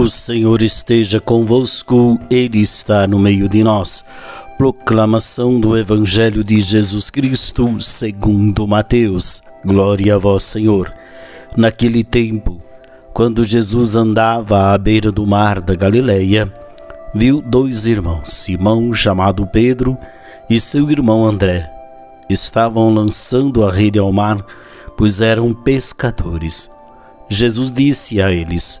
O Senhor esteja convosco, Ele está no meio de nós. Proclamação do Evangelho de Jesus Cristo, segundo Mateus. Glória a vós, Senhor. Naquele tempo, quando Jesus andava à beira do mar da Galileia, viu dois irmãos, Simão, chamado Pedro, e seu irmão André. Estavam lançando a rede ao mar, pois eram pescadores. Jesus disse a eles: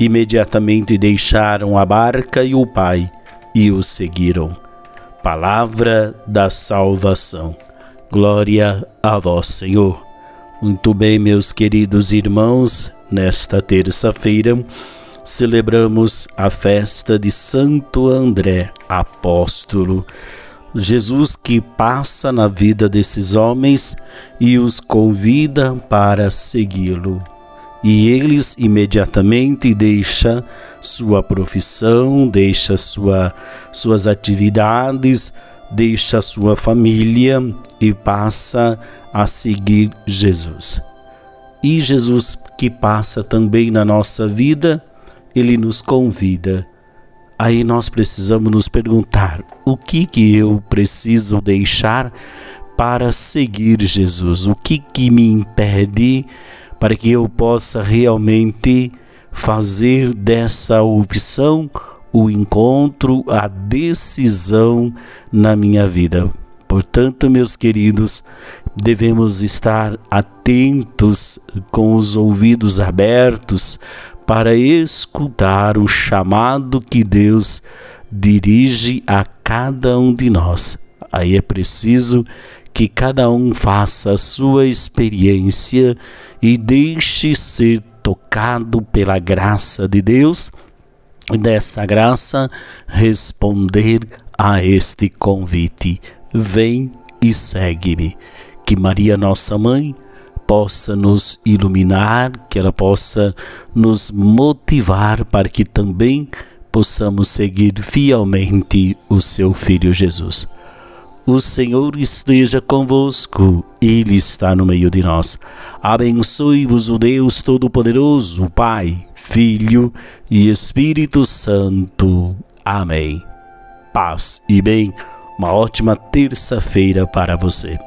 Imediatamente deixaram a barca e o pai e o seguiram. Palavra da salvação. Glória a vós, Senhor. Muito bem, meus queridos irmãos, nesta terça-feira celebramos a festa de Santo André, apóstolo. Jesus que passa na vida desses homens e os convida para segui-lo e eles imediatamente deixa sua profissão, deixa sua, suas atividades, deixa sua família e passa a seguir Jesus. E Jesus que passa também na nossa vida, ele nos convida. Aí nós precisamos nos perguntar: o que que eu preciso deixar para seguir Jesus? O que que me impede para que eu possa realmente fazer dessa opção o encontro, a decisão na minha vida. Portanto, meus queridos, devemos estar atentos com os ouvidos abertos para escutar o chamado que Deus dirige a cada um de nós. Aí é preciso que cada um faça a sua experiência e deixe ser tocado pela graça de Deus e dessa graça responder a este convite. Vem e segue-me. Que Maria, nossa mãe, possa nos iluminar, que ela possa nos motivar para que também possamos seguir fielmente o seu filho Jesus. O Senhor esteja convosco, Ele está no meio de nós. Abençoe-vos o Deus Todo-Poderoso, Pai, Filho e Espírito Santo. Amém. Paz e bem, uma ótima terça-feira para você.